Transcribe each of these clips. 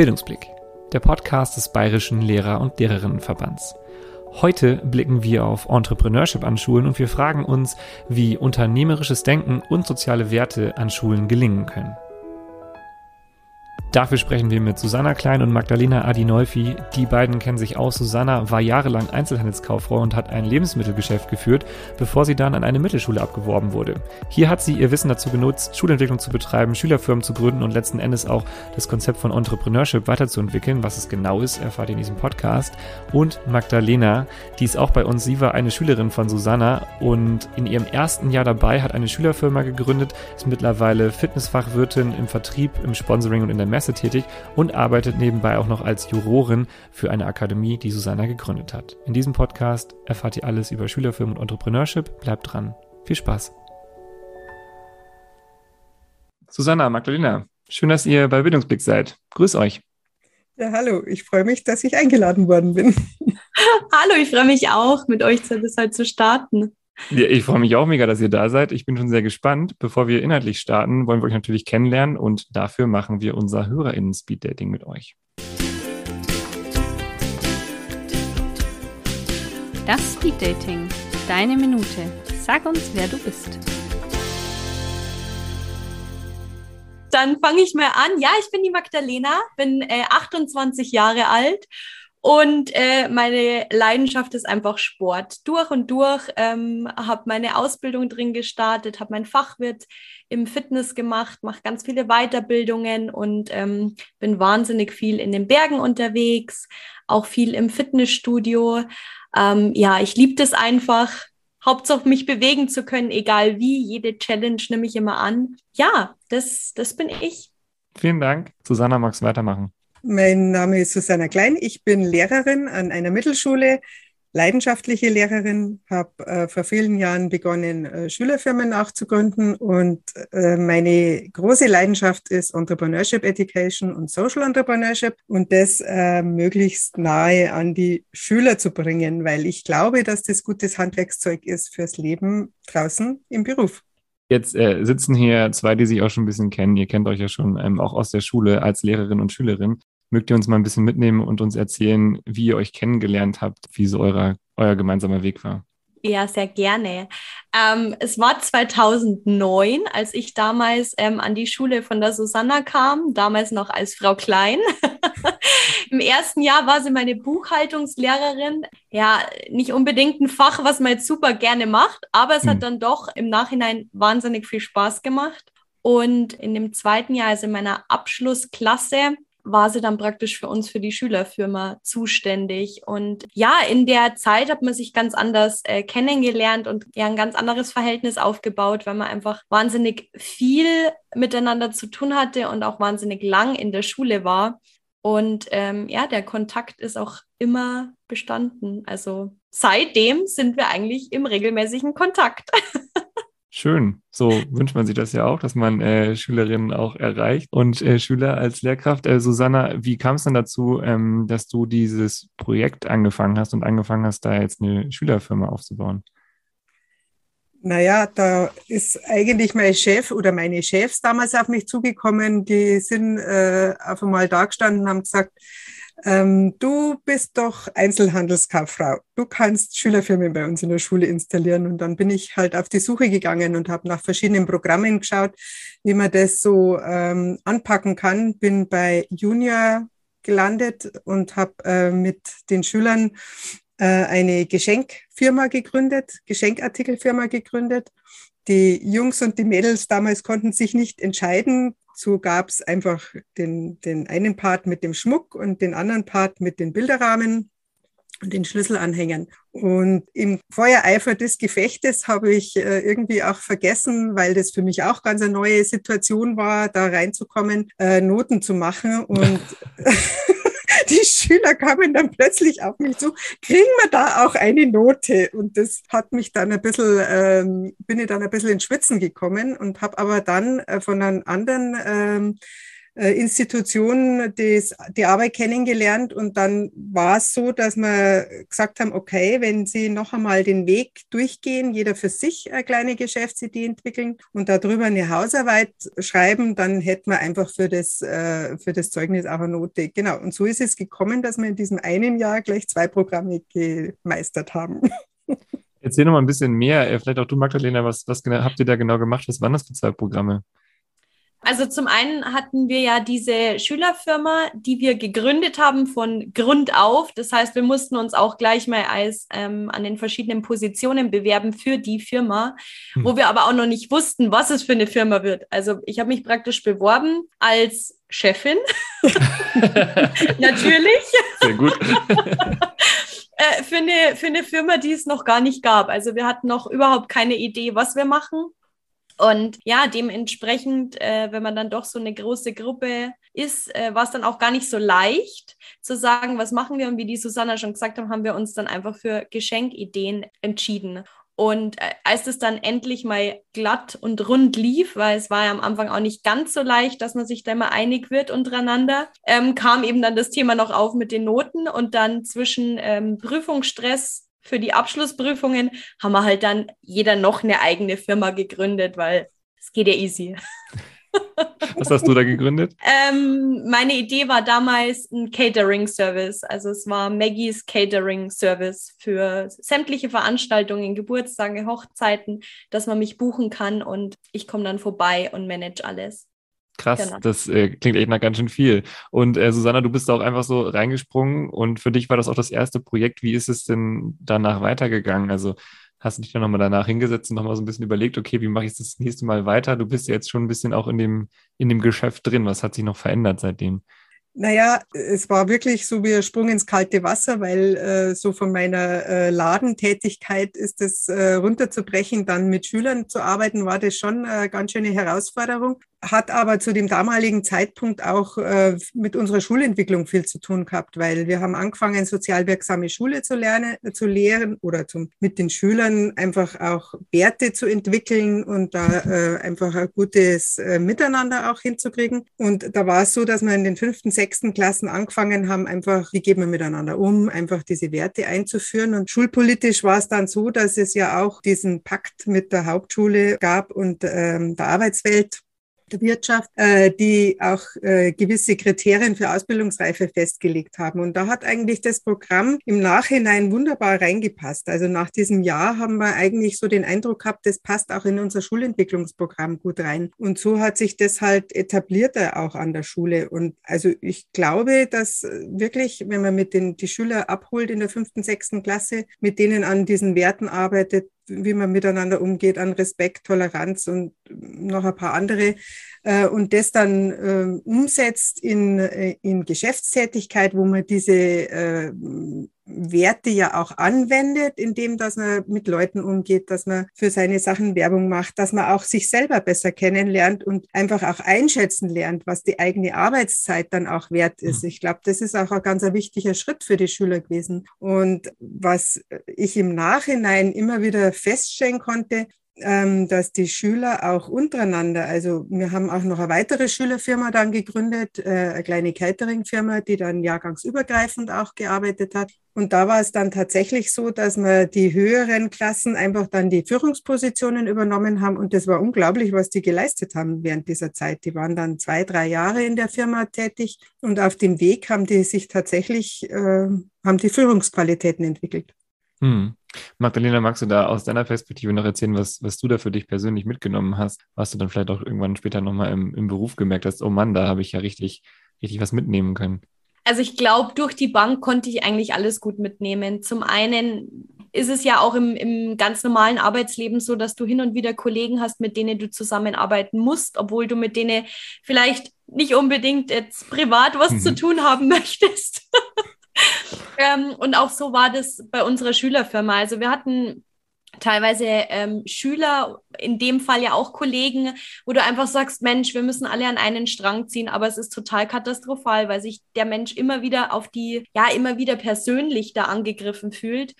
Bildungsblick, der Podcast des Bayerischen Lehrer- und Lehrerinnenverbands. Heute blicken wir auf Entrepreneurship an Schulen und wir fragen uns, wie unternehmerisches Denken und soziale Werte an Schulen gelingen können. Dafür sprechen wir mit Susanna Klein und Magdalena Adinolfi. Die beiden kennen sich aus. Susanna war jahrelang Einzelhandelskauffrau und hat ein Lebensmittelgeschäft geführt, bevor sie dann an eine Mittelschule abgeworben wurde. Hier hat sie ihr Wissen dazu genutzt, Schulentwicklung zu betreiben, Schülerfirmen zu gründen und letzten Endes auch das Konzept von Entrepreneurship weiterzuentwickeln. Was es genau ist, erfahrt ihr in diesem Podcast. Und Magdalena, die ist auch bei uns. Sie war eine Schülerin von Susanna und in ihrem ersten Jahr dabei hat eine Schülerfirma gegründet, ist mittlerweile Fitnessfachwirtin im Vertrieb, im Sponsoring und in der Messe Presse tätig und arbeitet nebenbei auch noch als Jurorin für eine Akademie, die Susanna gegründet hat. In diesem Podcast erfahrt ihr alles über Schülerfilm und Entrepreneurship. Bleibt dran. Viel Spaß. Susanna, Magdalena, schön, dass ihr bei Bildungsblick seid. Grüß euch. Ja, hallo, ich freue mich, dass ich eingeladen worden bin. hallo, ich freue mich auch, mit euch das heute zu starten. Ja, ich freue mich auch mega, dass ihr da seid. Ich bin schon sehr gespannt. Bevor wir inhaltlich starten, wollen wir euch natürlich kennenlernen und dafür machen wir unser HörerInnen-Speed-Dating mit euch. Das Speed-Dating. Deine Minute. Sag uns, wer du bist. Dann fange ich mal an. Ja, ich bin die Magdalena, bin äh, 28 Jahre alt und äh, meine Leidenschaft ist einfach Sport. Durch und durch ähm, habe meine Ausbildung drin gestartet, habe mein Fachwirt im Fitness gemacht, mache ganz viele Weiterbildungen und ähm, bin wahnsinnig viel in den Bergen unterwegs, auch viel im Fitnessstudio. Ähm, ja, ich liebe das einfach. Hauptsache mich bewegen zu können, egal wie. Jede Challenge nehme ich immer an. Ja, das, das bin ich. Vielen Dank. Susanna, magst du weitermachen? Mein Name ist Susanna Klein. Ich bin Lehrerin an einer Mittelschule, leidenschaftliche Lehrerin, habe äh, vor vielen Jahren begonnen, äh, Schülerfirmen nachzugründen und äh, meine große Leidenschaft ist Entrepreneurship Education und Social Entrepreneurship und das äh, möglichst nahe an die Schüler zu bringen, weil ich glaube, dass das gutes Handwerkszeug ist fürs Leben draußen im Beruf. Jetzt äh, sitzen hier zwei, die sich auch schon ein bisschen kennen. Ihr kennt euch ja schon ähm, auch aus der Schule als Lehrerin und Schülerin. Mögt ihr uns mal ein bisschen mitnehmen und uns erzählen, wie ihr euch kennengelernt habt, wie so euer, euer gemeinsamer Weg war? Ja, sehr gerne. Ähm, es war 2009, als ich damals ähm, an die Schule von der Susanna kam, damals noch als Frau Klein. Im ersten Jahr war sie meine Buchhaltungslehrerin. Ja, nicht unbedingt ein Fach, was man jetzt super gerne macht, aber es hm. hat dann doch im Nachhinein wahnsinnig viel Spaß gemacht. Und in dem zweiten Jahr, also in meiner Abschlussklasse, war sie dann praktisch für uns, für die Schülerfirma zuständig. Und ja, in der Zeit hat man sich ganz anders äh, kennengelernt und ja ein ganz anderes Verhältnis aufgebaut, weil man einfach wahnsinnig viel miteinander zu tun hatte und auch wahnsinnig lang in der Schule war. Und ähm, ja, der Kontakt ist auch immer bestanden. Also seitdem sind wir eigentlich im regelmäßigen Kontakt. Schön. So wünscht man sich das ja auch, dass man äh, Schülerinnen auch erreicht und äh, Schüler als Lehrkraft. Äh, Susanna, wie kam es dann dazu, ähm, dass du dieses Projekt angefangen hast und angefangen hast, da jetzt eine Schülerfirma aufzubauen? Naja, da ist eigentlich mein Chef oder meine Chefs damals auf mich zugekommen. Die sind äh, auf einmal da gestanden und haben gesagt, ähm, du bist doch Einzelhandelskauffrau. Du kannst Schülerfirmen bei uns in der Schule installieren. Und dann bin ich halt auf die Suche gegangen und habe nach verschiedenen Programmen geschaut, wie man das so ähm, anpacken kann. Bin bei Junior gelandet und habe äh, mit den Schülern äh, eine Geschenkfirma gegründet, Geschenkartikelfirma gegründet. Die Jungs und die Mädels damals konnten sich nicht entscheiden, so gab es einfach den, den einen Part mit dem Schmuck und den anderen Part mit den Bilderrahmen und den Schlüsselanhängern. Und im Feuereifer des Gefechtes habe ich äh, irgendwie auch vergessen, weil das für mich auch ganz eine neue Situation war, da reinzukommen, äh, Noten zu machen. Und die Schüler kamen dann plötzlich auf mich zu, kriegen wir da auch eine Note? Und das hat mich dann ein bisschen, ähm, bin ich dann ein bisschen ins Schwitzen gekommen und habe aber dann äh, von einem anderen ähm, äh, Institution des, die Arbeit kennengelernt und dann war es so, dass wir gesagt haben, okay, wenn Sie noch einmal den Weg durchgehen, jeder für sich eine kleine Geschäftsidee entwickeln und darüber eine Hausarbeit schreiben, dann hätten wir einfach für das, äh, für das Zeugnis auch eine Note. Genau. Und so ist es gekommen, dass wir in diesem einen Jahr gleich zwei Programme gemeistert haben. Erzähl noch mal ein bisschen mehr. Äh, vielleicht auch du, Magdalena, was, was habt ihr da genau gemacht? Was waren das für zwei Programme? Also zum einen hatten wir ja diese Schülerfirma, die wir gegründet haben von Grund auf. Das heißt, wir mussten uns auch gleich mal als ähm, an den verschiedenen Positionen bewerben für die Firma, hm. wo wir aber auch noch nicht wussten, was es für eine Firma wird. Also ich habe mich praktisch beworben als Chefin. Natürlich. Sehr gut. äh, für, eine, für eine Firma, die es noch gar nicht gab. Also wir hatten noch überhaupt keine Idee, was wir machen. Und ja, dementsprechend, äh, wenn man dann doch so eine große Gruppe ist, äh, war es dann auch gar nicht so leicht zu sagen, was machen wir. Und wie die Susanna schon gesagt haben, haben wir uns dann einfach für Geschenkideen entschieden. Und äh, als es dann endlich mal glatt und rund lief, weil es war ja am Anfang auch nicht ganz so leicht, dass man sich da mal einig wird untereinander, ähm, kam eben dann das Thema noch auf mit den Noten und dann zwischen ähm, Prüfungsstress für die Abschlussprüfungen haben wir halt dann jeder noch eine eigene Firma gegründet, weil es geht ja easy. Was hast du da gegründet? Ähm, meine Idee war damals ein Catering-Service. Also es war Maggies Catering-Service für sämtliche Veranstaltungen, Geburtstage, Hochzeiten, dass man mich buchen kann und ich komme dann vorbei und manage alles. Krass, genau. das äh, klingt echt nach ganz schön viel. Und äh, Susanna, du bist da auch einfach so reingesprungen und für dich war das auch das erste Projekt. Wie ist es denn danach weitergegangen? Also hast du dich dann nochmal danach hingesetzt und nochmal so ein bisschen überlegt, okay, wie mache ich das nächste Mal weiter? Du bist ja jetzt schon ein bisschen auch in dem, in dem Geschäft drin. Was hat sich noch verändert seitdem? Naja, es war wirklich so wie ein Sprung ins kalte Wasser, weil äh, so von meiner äh, Ladentätigkeit ist es äh, runterzubrechen, dann mit Schülern zu arbeiten, war das schon eine ganz schöne Herausforderung hat aber zu dem damaligen Zeitpunkt auch äh, mit unserer Schulentwicklung viel zu tun gehabt, weil wir haben angefangen, sozial wirksame Schule zu lernen, zu lehren oder zum, mit den Schülern einfach auch Werte zu entwickeln und da äh, einfach ein gutes äh, Miteinander auch hinzukriegen. Und da war es so, dass wir in den fünften, sechsten Klassen angefangen haben, einfach, wie gehen wir miteinander um, einfach diese Werte einzuführen. Und schulpolitisch war es dann so, dass es ja auch diesen Pakt mit der Hauptschule gab und ähm, der Arbeitswelt Wirtschaft, äh, die auch äh, gewisse Kriterien für Ausbildungsreife festgelegt haben. Und da hat eigentlich das Programm im Nachhinein wunderbar reingepasst. Also nach diesem Jahr haben wir eigentlich so den Eindruck gehabt, das passt auch in unser Schulentwicklungsprogramm gut rein. Und so hat sich das halt etabliert auch an der Schule. Und also ich glaube, dass wirklich, wenn man mit den die Schüler abholt in der fünften, sechsten Klasse, mit denen an diesen Werten arbeitet, wie man miteinander umgeht, an Respekt, Toleranz und noch ein paar andere äh, und das dann äh, umsetzt in, äh, in Geschäftstätigkeit, wo man diese äh, Werte ja auch anwendet, indem dass man mit Leuten umgeht, dass man für seine Sachen Werbung macht, dass man auch sich selber besser kennenlernt und einfach auch einschätzen lernt, was die eigene Arbeitszeit dann auch wert ist. Mhm. Ich glaube, das ist auch ein ganz wichtiger Schritt für die Schüler gewesen. Und was ich im Nachhinein immer wieder feststellen konnte, dass die Schüler auch untereinander, also wir haben auch noch eine weitere Schülerfirma dann gegründet, äh, eine kleine Catering-Firma, die dann jahrgangsübergreifend auch gearbeitet hat. Und da war es dann tatsächlich so, dass wir die höheren Klassen einfach dann die Führungspositionen übernommen haben. Und das war unglaublich, was die geleistet haben während dieser Zeit. Die waren dann zwei, drei Jahre in der Firma tätig und auf dem Weg haben die sich tatsächlich, äh, haben die Führungsqualitäten entwickelt. Hm. Magdalena, magst du da aus deiner Perspektive noch erzählen, was, was du da für dich persönlich mitgenommen hast, was du dann vielleicht auch irgendwann später nochmal im, im Beruf gemerkt hast, oh Mann, da habe ich ja richtig, richtig was mitnehmen können? Also ich glaube, durch die Bank konnte ich eigentlich alles gut mitnehmen. Zum einen ist es ja auch im, im ganz normalen Arbeitsleben so, dass du hin und wieder Kollegen hast, mit denen du zusammenarbeiten musst, obwohl du mit denen vielleicht nicht unbedingt jetzt privat was mhm. zu tun haben möchtest. Ähm, und auch so war das bei unserer Schülerfirma. Also wir hatten teilweise ähm, Schüler, in dem Fall ja auch Kollegen, wo du einfach sagst, Mensch, wir müssen alle an einen Strang ziehen, aber es ist total katastrophal, weil sich der Mensch immer wieder auf die, ja, immer wieder persönlich da angegriffen fühlt.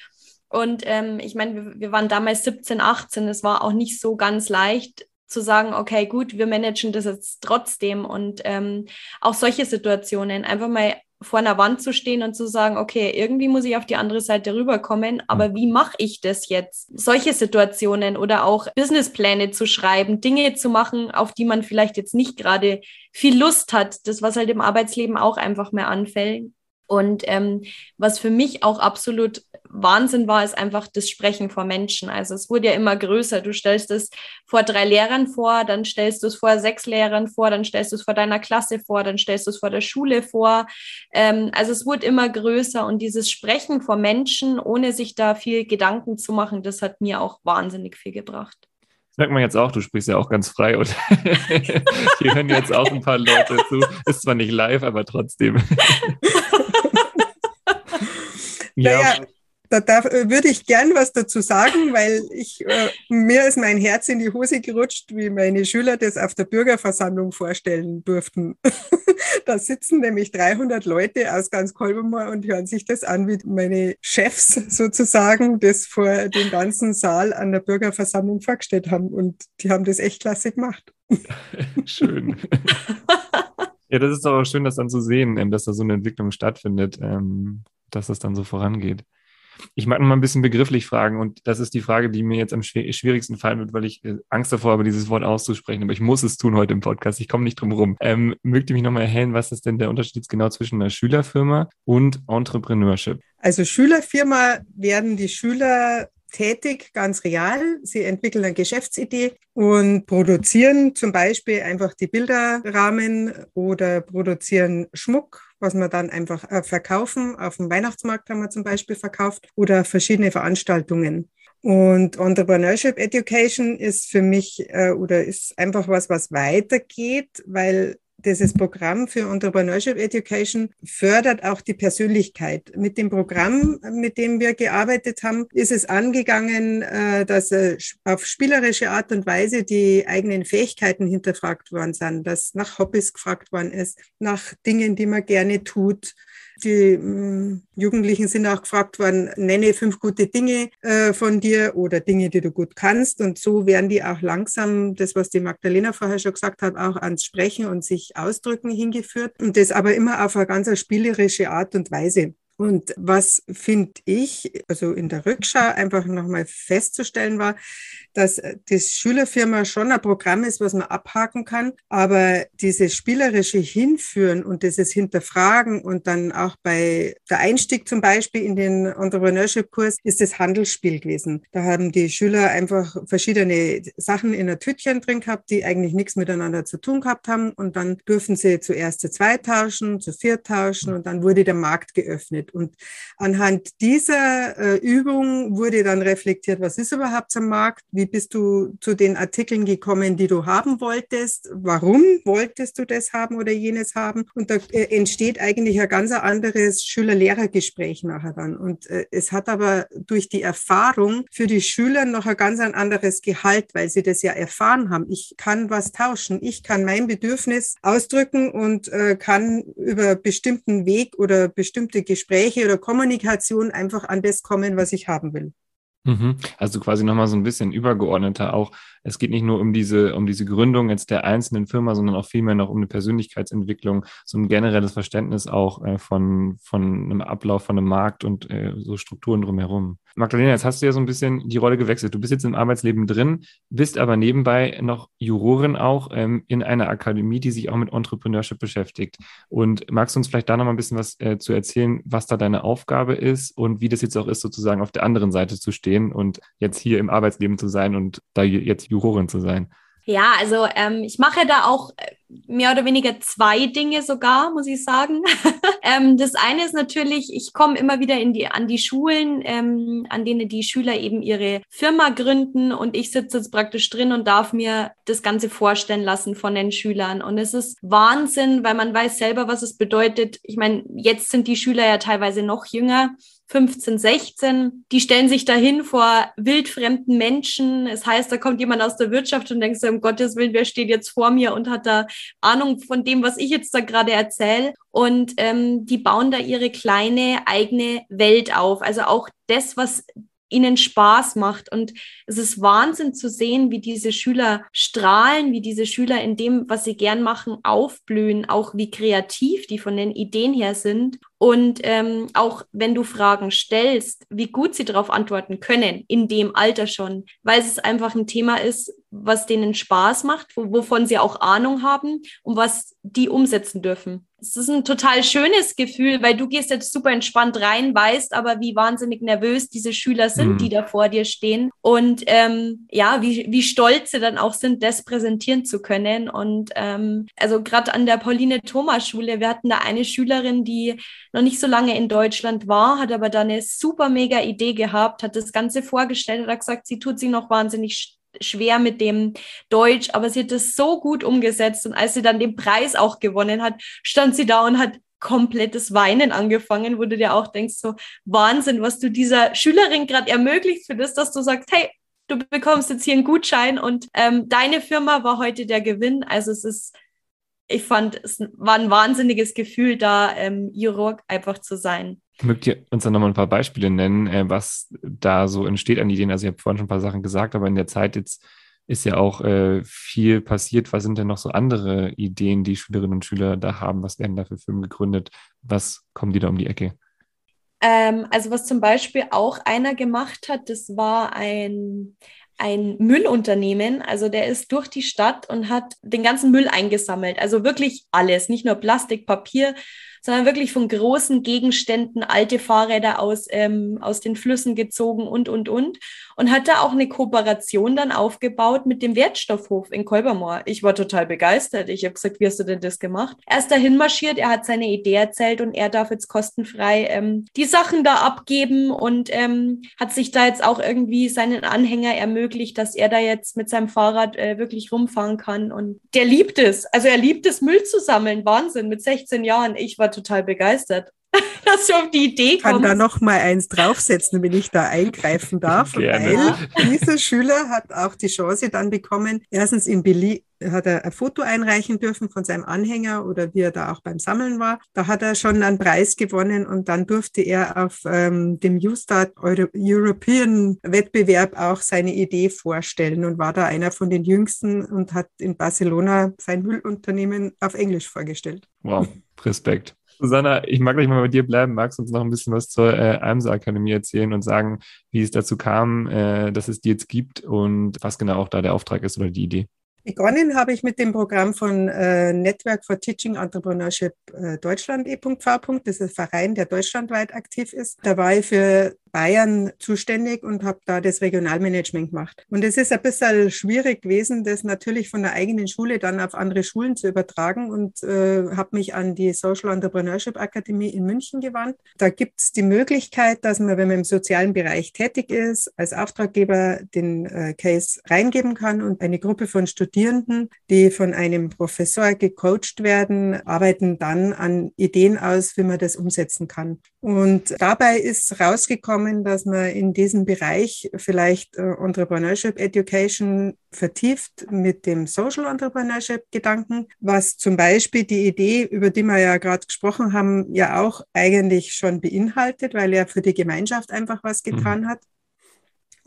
Und ähm, ich meine, wir, wir waren damals 17, 18, es war auch nicht so ganz leicht, zu sagen, okay, gut, wir managen das jetzt trotzdem und ähm, auch solche Situationen einfach mal vor einer Wand zu stehen und zu sagen, okay, irgendwie muss ich auf die andere Seite rüberkommen, aber wie mache ich das jetzt? Solche Situationen oder auch Businesspläne zu schreiben, Dinge zu machen, auf die man vielleicht jetzt nicht gerade viel Lust hat, das was halt im Arbeitsleben auch einfach mehr anfällt. Und ähm, was für mich auch absolut Wahnsinn war, ist einfach das Sprechen vor Menschen. Also es wurde ja immer größer. Du stellst es vor drei Lehrern vor, dann stellst du es vor sechs Lehrern vor, dann stellst du es vor deiner Klasse vor, dann stellst du es vor der Schule vor. Ähm, also es wurde immer größer und dieses Sprechen vor Menschen, ohne sich da viel Gedanken zu machen, das hat mir auch wahnsinnig viel gebracht. Das merkt man jetzt auch, du sprichst ja auch ganz frei und hier hören jetzt auch ein paar Leute zu. Ist zwar nicht live, aber trotzdem. ja. Naja, da darf, äh, würde ich gern was dazu sagen, weil ich, äh, mir ist mein Herz in die Hose gerutscht, wie meine Schüler das auf der Bürgerversammlung vorstellen durften. da sitzen nämlich 300 Leute aus ganz Kolbermoor und hören sich das an, wie meine Chefs sozusagen das vor dem ganzen Saal an der Bürgerversammlung vorgestellt haben. Und die haben das echt klasse gemacht. Schön. Ja, das ist auch schön, das dann zu sehen, ähm, dass da so eine Entwicklung stattfindet, ähm, dass das dann so vorangeht. Ich mag noch mal ein bisschen begrifflich fragen und das ist die Frage, die mir jetzt am schwierigsten fallen wird, weil ich äh, Angst davor habe, dieses Wort auszusprechen, aber ich muss es tun heute im Podcast. Ich komme nicht drum rum. Ähm, mögt ihr mich noch mal erhellen, was ist denn der Unterschied genau zwischen einer Schülerfirma und Entrepreneurship? Also Schülerfirma werden die Schüler tätig, ganz real. Sie entwickeln eine Geschäftsidee und produzieren zum Beispiel einfach die Bilderrahmen oder produzieren Schmuck was wir dann einfach äh, verkaufen. Auf dem Weihnachtsmarkt haben wir zum Beispiel verkauft oder verschiedene Veranstaltungen. Und Entrepreneurship Education ist für mich äh, oder ist einfach was, was weitergeht, weil dieses Programm für Entrepreneurship Education fördert auch die Persönlichkeit. Mit dem Programm, mit dem wir gearbeitet haben, ist es angegangen, äh, dass auf spielerische Art und Weise die eigenen Fähigkeiten hinterfragt worden sind, dass nach Hobbys gefragt worden ist, nach Dingen, die man gerne tut, die hm, Jugendlichen sind auch gefragt worden, nenne fünf gute Dinge äh, von dir oder Dinge, die du gut kannst. Und so werden die auch langsam, das, was die Magdalena vorher schon gesagt hat, auch ans Sprechen und sich ausdrücken hingeführt. Und das aber immer auf eine ganz spielerische Art und Weise. Und was finde ich, also in der Rückschau einfach nochmal festzustellen war, dass äh, das Schülerfirma schon ein Programm ist, was man abhaken kann, aber dieses spielerische Hinführen und dieses Hinterfragen und dann auch bei der Einstieg zum Beispiel in den Entrepreneurship-Kurs ist das Handelsspiel gewesen. Da haben die Schüler einfach verschiedene Sachen in der Tütchen drin gehabt, die eigentlich nichts miteinander zu tun gehabt haben und dann dürfen sie zuerst zu zweit tauschen, zu viert tauschen und dann wurde der Markt geöffnet. Und anhand dieser äh, Übung wurde dann reflektiert, was ist überhaupt am Markt? Wie bist du zu den Artikeln gekommen, die du haben wolltest? Warum wolltest du das haben oder jenes haben? Und da äh, entsteht eigentlich ein ganz anderes Schüler-Lehrer-Gespräch nachher dann. Und äh, es hat aber durch die Erfahrung für die Schüler noch ein ganz anderes Gehalt, weil sie das ja erfahren haben. Ich kann was tauschen. Ich kann mein Bedürfnis ausdrücken und äh, kann über bestimmten Weg oder bestimmte Gespräche Gespräche oder Kommunikation einfach an das kommen, was ich haben will. Mhm. Also quasi nochmal so ein bisschen übergeordneter auch. Es geht nicht nur um diese, um diese Gründung jetzt der einzelnen Firma, sondern auch vielmehr noch um eine Persönlichkeitsentwicklung, so ein generelles Verständnis auch äh, von, von einem Ablauf, von einem Markt und äh, so Strukturen drumherum. Magdalena, jetzt hast du ja so ein bisschen die Rolle gewechselt. Du bist jetzt im Arbeitsleben drin, bist aber nebenbei noch Jurorin auch ähm, in einer Akademie, die sich auch mit Entrepreneurship beschäftigt. Und magst du uns vielleicht da noch mal ein bisschen was äh, zu erzählen, was da deine Aufgabe ist und wie das jetzt auch ist, sozusagen auf der anderen Seite zu stehen und jetzt hier im Arbeitsleben zu sein und da jetzt Jurorin zu sein? Ja, also ähm, ich mache da auch äh, mehr oder weniger zwei Dinge sogar, muss ich sagen. ähm, das eine ist natürlich, ich komme immer wieder in die, an die Schulen, ähm, an denen die Schüler eben ihre Firma gründen und ich sitze jetzt praktisch drin und darf mir das Ganze vorstellen lassen von den Schülern. Und es ist Wahnsinn, weil man weiß selber, was es bedeutet. Ich meine, jetzt sind die Schüler ja teilweise noch jünger. 15, 16, die stellen sich dahin vor wildfremden Menschen. Es heißt, da kommt jemand aus der Wirtschaft und denkst, um Gottes Willen, wer steht jetzt vor mir und hat da Ahnung von dem, was ich jetzt da gerade erzähle. Und ähm, die bauen da ihre kleine eigene Welt auf. Also auch das, was ihnen Spaß macht. Und es ist Wahnsinn zu sehen, wie diese Schüler strahlen, wie diese Schüler in dem, was sie gern machen, aufblühen, auch wie kreativ die von den Ideen her sind. Und ähm, auch wenn du Fragen stellst, wie gut sie darauf antworten können, in dem Alter schon, weil es einfach ein Thema ist, was denen Spaß macht, wovon sie auch Ahnung haben und was die umsetzen dürfen es ist ein total schönes Gefühl, weil du gehst jetzt super entspannt rein, weißt aber, wie wahnsinnig nervös diese Schüler sind, mhm. die da vor dir stehen. Und ähm, ja, wie, wie stolz sie dann auch sind, das präsentieren zu können. Und ähm, also gerade an der Pauline Thomas Schule, wir hatten da eine Schülerin, die noch nicht so lange in Deutschland war, hat aber da eine super mega Idee gehabt, hat das Ganze vorgestellt, hat gesagt, sie tut sich noch wahnsinnig schwer mit dem Deutsch, aber sie hat das so gut umgesetzt und als sie dann den Preis auch gewonnen hat, stand sie da und hat komplettes Weinen angefangen, wo du dir auch denkst, so Wahnsinn, was du dieser Schülerin gerade ermöglicht für das, dass du sagst, hey, du bekommst jetzt hier einen Gutschein und ähm, deine Firma war heute der Gewinn. Also es ist, ich fand, es war ein wahnsinniges Gefühl, da ähm, Juror einfach zu sein. Mögt ihr uns dann nochmal ein paar Beispiele nennen, äh, was da so entsteht an Ideen? Also, ihr habt vorhin schon ein paar Sachen gesagt, aber in der Zeit jetzt ist ja auch äh, viel passiert. Was sind denn noch so andere Ideen, die Schülerinnen und Schüler da haben? Was werden da für Firmen gegründet? Was kommen die da um die Ecke? Ähm, also, was zum Beispiel auch einer gemacht hat, das war ein, ein Müllunternehmen. Also der ist durch die Stadt und hat den ganzen Müll eingesammelt. Also wirklich alles, nicht nur Plastik, Papier, sondern wirklich von großen Gegenständen, alte Fahrräder aus, ähm, aus den Flüssen gezogen und, und, und. Und hat da auch eine Kooperation dann aufgebaut mit dem Wertstoffhof in Kolbermoor. Ich war total begeistert. Ich habe gesagt, wie hast du denn das gemacht? Er ist dahin marschiert, er hat seine Idee erzählt und er darf jetzt kostenfrei ähm, die Sachen da abgeben und ähm, hat sich da jetzt auch irgendwie seinen Anhänger ermöglicht, dass er da jetzt mit seinem Fahrrad äh, wirklich rumfahren kann. Und der liebt es. Also er liebt es, Müll zu sammeln. Wahnsinn, mit 16 Jahren. Ich war total begeistert, dass du auf die Idee kommst. Kann da noch mal eins draufsetzen, wenn ich da eingreifen darf. Gerne. Weil dieser Schüler hat auch die Chance dann bekommen, erstens in Berlin, hat er ein Foto einreichen dürfen von seinem Anhänger oder wie er da auch beim Sammeln war. Da hat er schon einen Preis gewonnen und dann durfte er auf ähm, dem U-Start Euro European Wettbewerb auch seine Idee vorstellen und war da einer von den jüngsten und hat in Barcelona sein Müllunternehmen auf Englisch vorgestellt. Wow, Respekt. Susanna, ich mag gleich mal bei dir bleiben. Magst du uns noch ein bisschen was zur äh, AMSA Akademie erzählen und sagen, wie es dazu kam, äh, dass es die jetzt gibt und was genau auch da der Auftrag ist oder die Idee? Begonnen habe ich mit dem Programm von äh, Network for Teaching Entrepreneurship äh, Deutschland e.v. Das ist ein Verein, der deutschlandweit aktiv ist. Da war ich für Bayern zuständig und habe da das Regionalmanagement gemacht. Und es ist ein bisschen schwierig gewesen, das natürlich von der eigenen Schule dann auf andere Schulen zu übertragen und äh, habe mich an die Social Entrepreneurship Akademie in München gewandt. Da gibt es die Möglichkeit, dass man, wenn man im sozialen Bereich tätig ist, als Auftraggeber den äh, Case reingeben kann und eine Gruppe von Studierenden, die von einem Professor gecoacht werden, arbeiten dann an Ideen aus, wie man das umsetzen kann. Und dabei ist rausgekommen, kommen, dass man in diesem Bereich vielleicht äh, Entrepreneurship Education vertieft mit dem Social Entrepreneurship Gedanken, was zum Beispiel die Idee, über die wir ja gerade gesprochen haben, ja auch eigentlich schon beinhaltet, weil er für die Gemeinschaft einfach was mhm. getan mhm. hat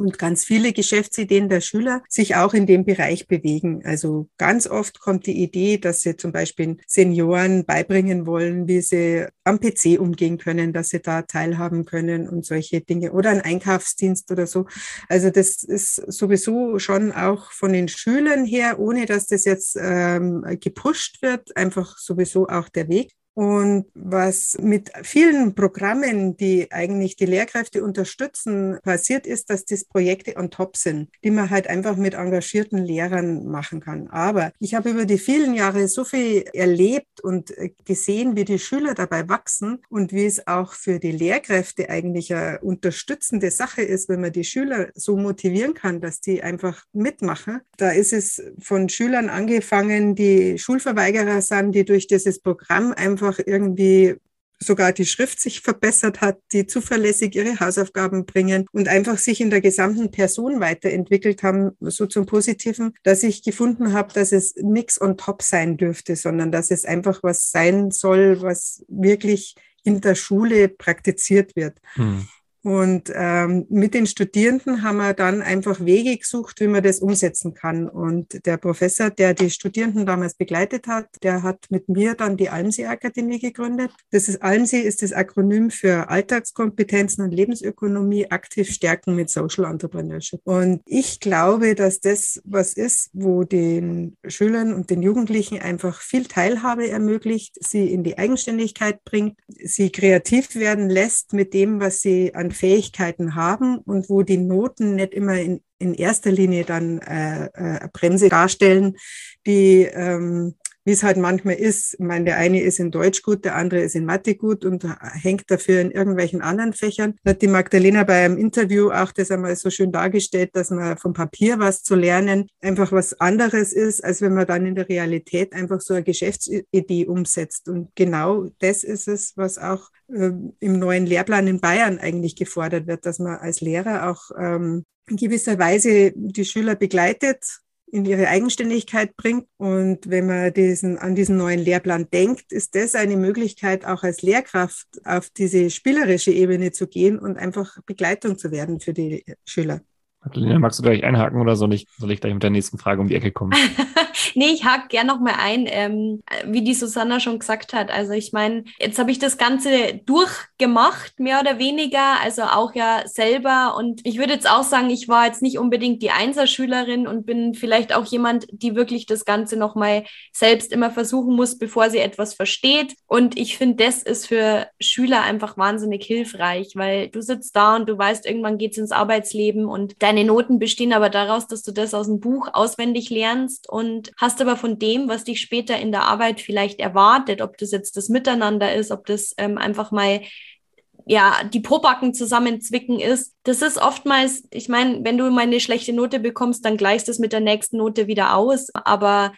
und ganz viele Geschäftsideen der Schüler sich auch in dem Bereich bewegen. Also ganz oft kommt die Idee, dass sie zum Beispiel Senioren beibringen wollen, wie sie am PC umgehen können, dass sie da teilhaben können und solche Dinge oder ein Einkaufsdienst oder so. Also das ist sowieso schon auch von den Schülern her, ohne dass das jetzt ähm, gepusht wird, einfach sowieso auch der Weg. Und was mit vielen Programmen, die eigentlich die Lehrkräfte unterstützen, passiert ist, dass das Projekte on top sind, die man halt einfach mit engagierten Lehrern machen kann. Aber ich habe über die vielen Jahre so viel erlebt und gesehen, wie die Schüler dabei wachsen und wie es auch für die Lehrkräfte eigentlich eine unterstützende Sache ist, wenn man die Schüler so motivieren kann, dass die einfach mitmachen. Da ist es von Schülern angefangen, die Schulverweigerer sind, die durch dieses Programm einfach einfach irgendwie sogar die Schrift sich verbessert hat, die zuverlässig ihre Hausaufgaben bringen und einfach sich in der gesamten Person weiterentwickelt haben, so zum Positiven, dass ich gefunden habe, dass es nichts on top sein dürfte, sondern dass es einfach was sein soll, was wirklich in der Schule praktiziert wird. Hm. Und ähm, mit den Studierenden haben wir dann einfach Wege gesucht, wie man das umsetzen kann. Und der Professor, der die Studierenden damals begleitet hat, der hat mit mir dann die Almsee-Akademie gegründet. Das ist Almsee ist das Akronym für Alltagskompetenzen und Lebensökonomie aktiv stärken mit Social Entrepreneurship. Und ich glaube, dass das was ist, wo den Schülern und den Jugendlichen einfach viel Teilhabe ermöglicht, sie in die Eigenständigkeit bringt, sie kreativ werden lässt mit dem, was sie an Fähigkeiten haben und wo die Noten nicht immer in, in erster Linie dann äh, äh, Bremse darstellen, die ähm, wie es halt manchmal ist. Ich meine, der eine ist in Deutsch gut, der andere ist in Mathe gut und hängt dafür in irgendwelchen anderen Fächern. Da hat die Magdalena bei einem Interview auch das einmal so schön dargestellt, dass man vom Papier was zu lernen einfach was anderes ist, als wenn man dann in der Realität einfach so eine Geschäftsidee umsetzt. Und genau das ist es, was auch im neuen Lehrplan in Bayern eigentlich gefordert wird, dass man als Lehrer auch ähm, in gewisser Weise die Schüler begleitet in ihre Eigenständigkeit bringt. Und wenn man diesen, an diesen neuen Lehrplan denkt, ist das eine Möglichkeit, auch als Lehrkraft auf diese spielerische Ebene zu gehen und einfach Begleitung zu werden für die Schüler. Adelina, magst du gleich einhaken oder soll ich, soll ich gleich mit der nächsten Frage um die Ecke kommen? nee, ich hake gern noch mal ein, ähm, wie die Susanna schon gesagt hat. Also ich meine, jetzt habe ich das Ganze durchgemacht, mehr oder weniger, also auch ja selber. Und ich würde jetzt auch sagen, ich war jetzt nicht unbedingt die Einserschülerin und bin vielleicht auch jemand, die wirklich das Ganze noch mal selbst immer versuchen muss, bevor sie etwas versteht. Und ich finde, das ist für Schüler einfach wahnsinnig hilfreich, weil du sitzt da und du weißt, irgendwann geht's ins Arbeitsleben und deine Noten bestehen aber daraus, dass du das aus dem Buch auswendig lernst und hast aber von dem, was dich später in der Arbeit vielleicht erwartet, ob das jetzt das Miteinander ist, ob das ähm, einfach mal ja, die Pobacken zusammenzwicken ist. Das ist oftmals, ich meine, wenn du mal eine schlechte Note bekommst, dann gleichst es mit der nächsten Note wieder aus. Aber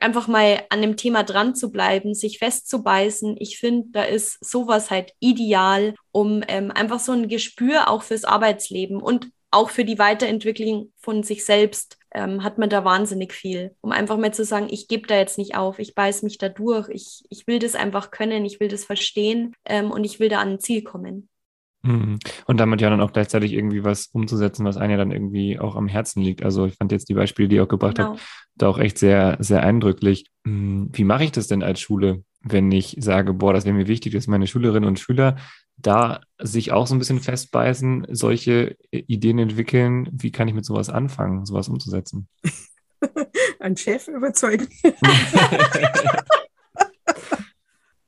einfach mal an dem Thema dran zu bleiben, sich festzubeißen, ich finde, da ist sowas halt ideal, um ähm, einfach so ein Gespür auch fürs Arbeitsleben und auch für die Weiterentwicklung von sich selbst ähm, hat man da wahnsinnig viel, um einfach mal zu sagen, ich gebe da jetzt nicht auf, ich beiß mich da durch, ich, ich will das einfach können, ich will das verstehen ähm, und ich will da an ein Ziel kommen. Mhm. Und damit ja dann auch gleichzeitig irgendwie was umzusetzen, was einem ja dann irgendwie auch am Herzen liegt. Also ich fand jetzt die Beispiele, die ihr auch gebracht genau. habt, da auch echt sehr, sehr eindrücklich. Hm, wie mache ich das denn als Schule, wenn ich sage, boah, das wäre mir wichtig, dass meine Schülerinnen und Schüler da sich auch so ein bisschen festbeißen, solche Ideen entwickeln. Wie kann ich mit sowas anfangen, sowas umzusetzen? Ein Chef überzeugen.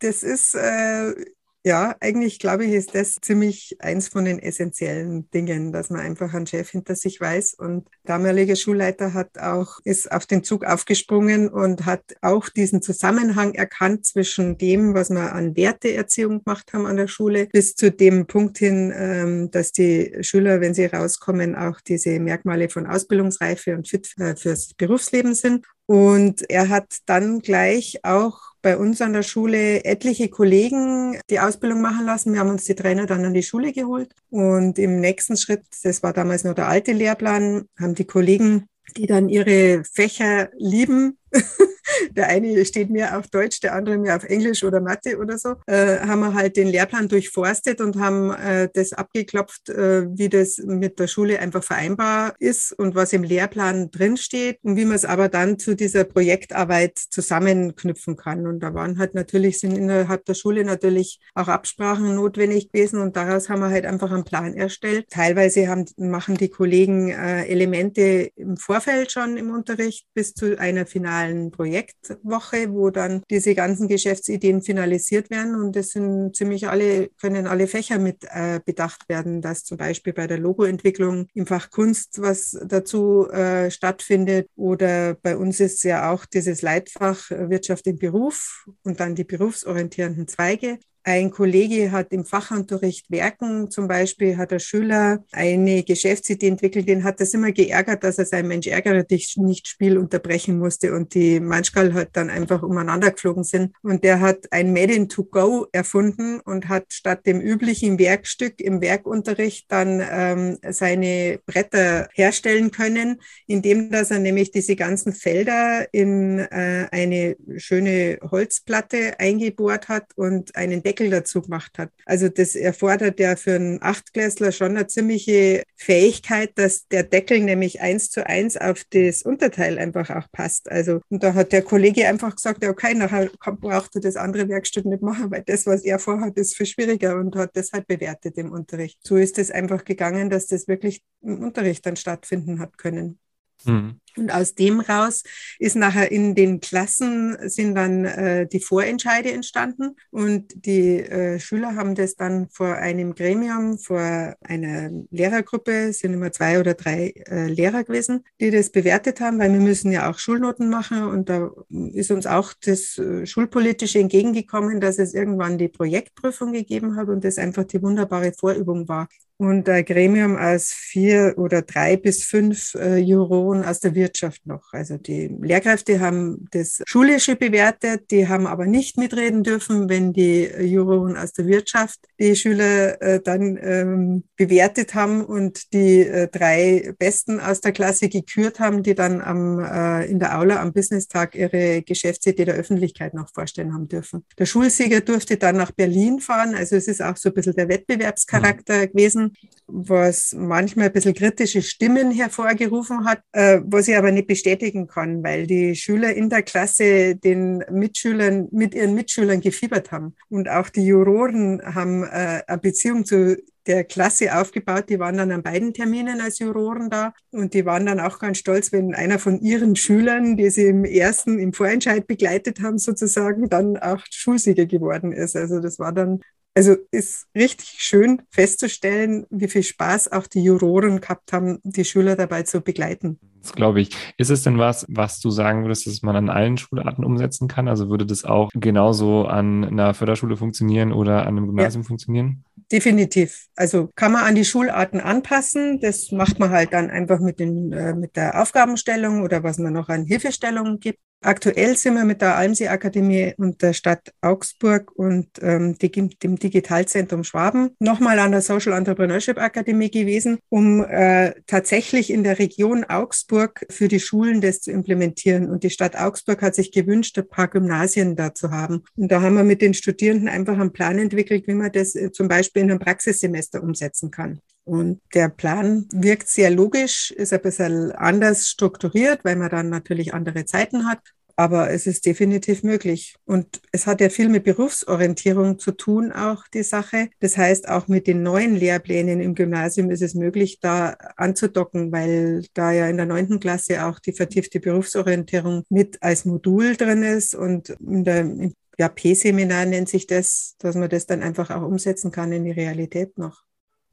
das ist, äh, ja, eigentlich glaube ich, ist das ziemlich eins von den essentiellen Dingen, dass man einfach einen Chef hinter sich weiß. Und der damalige Schulleiter hat auch, ist auf den Zug aufgesprungen und hat auch diesen Zusammenhang erkannt zwischen dem, was wir an Werteerziehung gemacht haben an der Schule, bis zu dem Punkt hin, ähm, dass die Schüler, wenn sie rauskommen, auch diese Merkmale von Ausbildungsreife und fit äh, fürs Berufsleben sind. Und er hat dann gleich auch bei uns an der Schule etliche Kollegen die Ausbildung machen lassen. Wir haben uns die Trainer dann an die Schule geholt. Und im nächsten Schritt, das war damals noch der alte Lehrplan, haben die Kollegen, die dann ihre Fächer lieben, der eine steht mir auf Deutsch, der andere mir auf Englisch oder Mathe oder so, äh, haben wir halt den Lehrplan durchforstet und haben äh, das abgeklopft, äh, wie das mit der Schule einfach vereinbar ist und was im Lehrplan drinsteht und wie man es aber dann zu dieser Projektarbeit zusammenknüpfen kann. Und da waren halt natürlich, sind innerhalb der Schule natürlich auch Absprachen notwendig gewesen und daraus haben wir halt einfach einen Plan erstellt. Teilweise haben, machen die Kollegen äh, Elemente im Vorfeld schon im Unterricht bis zu einer finalen Projekt Projektwoche, wo dann diese ganzen Geschäftsideen finalisiert werden. Und das sind ziemlich alle, können alle Fächer mit äh, bedacht werden, dass zum Beispiel bei der Logoentwicklung im Fach Kunst was dazu äh, stattfindet. Oder bei uns ist ja auch dieses Leitfach Wirtschaft im Beruf und dann die berufsorientierenden Zweige. Ein Kollege hat im Fachunterricht Werken zum Beispiel, hat der Schüler eine Geschäftsidee entwickelt, den hat das immer geärgert, dass er sein Mensch ärgere dich nicht Spiel unterbrechen musste und die manchmal halt dann einfach umeinander geflogen sind. Und der hat ein Made in to go erfunden und hat statt dem üblichen Werkstück im Werkunterricht dann ähm, seine Bretter herstellen können, indem dass er nämlich diese ganzen Felder in äh, eine schöne Holzplatte eingebohrt hat und einen Deckel dazu gemacht hat. Also das erfordert ja für einen Achtklässler schon eine ziemliche Fähigkeit, dass der Deckel nämlich eins zu eins auf das Unterteil einfach auch passt. Also und da hat der Kollege einfach gesagt, okay, nachher braucht er das andere Werkstück nicht machen, weil das, was er vorhat, ist viel schwieriger und hat das halt bewertet im Unterricht. So ist es einfach gegangen, dass das wirklich im Unterricht dann stattfinden hat können. Mhm. Und aus dem raus ist nachher in den Klassen sind dann äh, die Vorentscheide entstanden und die äh, Schüler haben das dann vor einem Gremium, vor einer Lehrergruppe, sind immer zwei oder drei äh, Lehrer gewesen, die das bewertet haben, weil wir müssen ja auch Schulnoten machen und da ist uns auch das äh, Schulpolitische entgegengekommen, dass es irgendwann die Projektprüfung gegeben hat und das einfach die wunderbare Vorübung war. Und ein Gremium aus vier oder drei bis fünf äh, Juroren aus der Wirtschaft noch. Also die Lehrkräfte haben das Schulische bewertet, die haben aber nicht mitreden dürfen, wenn die Juroren aus der Wirtschaft die Schüler äh, dann ähm, bewertet haben und die äh, drei Besten aus der Klasse gekürt haben, die dann am, äh, in der Aula am Business-Tag ihre Geschäftsidee der Öffentlichkeit noch vorstellen haben dürfen. Der Schulsieger durfte dann nach Berlin fahren, also es ist auch so ein bisschen der Wettbewerbscharakter mhm. gewesen, was manchmal ein bisschen kritische Stimmen hervorgerufen hat, äh, was ich aber nicht bestätigen kann, weil die Schüler in der Klasse den Mitschülern, mit ihren Mitschülern gefiebert haben. Und auch die Juroren haben äh, eine Beziehung zu der Klasse aufgebaut. Die waren dann an beiden Terminen als Juroren da und die waren dann auch ganz stolz, wenn einer von ihren Schülern, die sie im ersten, im Vorentscheid begleitet haben, sozusagen, dann auch Schulsieger geworden ist. Also das war dann also ist richtig schön festzustellen, wie viel Spaß auch die Juroren gehabt haben, die Schüler dabei zu begleiten. Das glaube ich. Ist es denn was, was du sagen würdest, dass man an allen Schularten umsetzen kann? Also würde das auch genauso an einer Förderschule funktionieren oder an einem Gymnasium ja. funktionieren? Definitiv. Also kann man an die Schularten anpassen. Das macht man halt dann einfach mit, den, äh, mit der Aufgabenstellung oder was man noch an Hilfestellungen gibt. Aktuell sind wir mit der Almsee Akademie und der Stadt Augsburg und ähm, dem Digitalzentrum Schwaben nochmal an der Social Entrepreneurship Akademie gewesen, um äh, tatsächlich in der Region Augsburg für die Schulen das zu implementieren. Und die Stadt Augsburg hat sich gewünscht, ein paar Gymnasien da zu haben. Und da haben wir mit den Studierenden einfach einen Plan entwickelt, wie man das äh, zum Beispiel in einem Praxissemester umsetzen kann. Und der Plan wirkt sehr logisch, ist ein bisschen anders strukturiert, weil man dann natürlich andere Zeiten hat. Aber es ist definitiv möglich. Und es hat ja viel mit Berufsorientierung zu tun, auch die Sache. Das heißt, auch mit den neuen Lehrplänen im Gymnasium ist es möglich, da anzudocken, weil da ja in der neunten Klasse auch die vertiefte Berufsorientierung mit als Modul drin ist. Und in der ja, P-Seminar nennt sich das, dass man das dann einfach auch umsetzen kann in die Realität noch.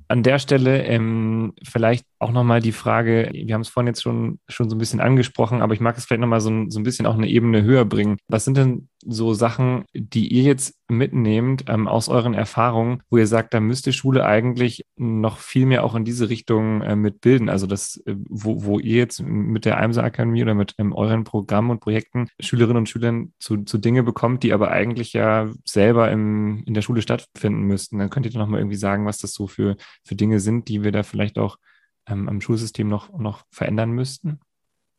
An der Stelle ähm, vielleicht auch nochmal die Frage, wir haben es vorhin jetzt schon, schon so ein bisschen angesprochen, aber ich mag es vielleicht nochmal so, so ein bisschen auch eine Ebene höher bringen. Was sind denn so Sachen, die ihr jetzt mitnehmt ähm, aus euren Erfahrungen, wo ihr sagt, da müsste Schule eigentlich noch viel mehr auch in diese Richtung äh, mitbilden? Also das, äh, wo, wo ihr jetzt mit der Eimser Akademie oder mit ähm, euren Programmen und Projekten Schülerinnen und Schülern zu, zu Dinge bekommt, die aber eigentlich ja selber im, in der Schule stattfinden müssten. Dann könnt ihr doch nochmal irgendwie sagen, was das so für, für Dinge sind, die wir da vielleicht auch ähm, am Schulsystem noch, noch verändern müssten?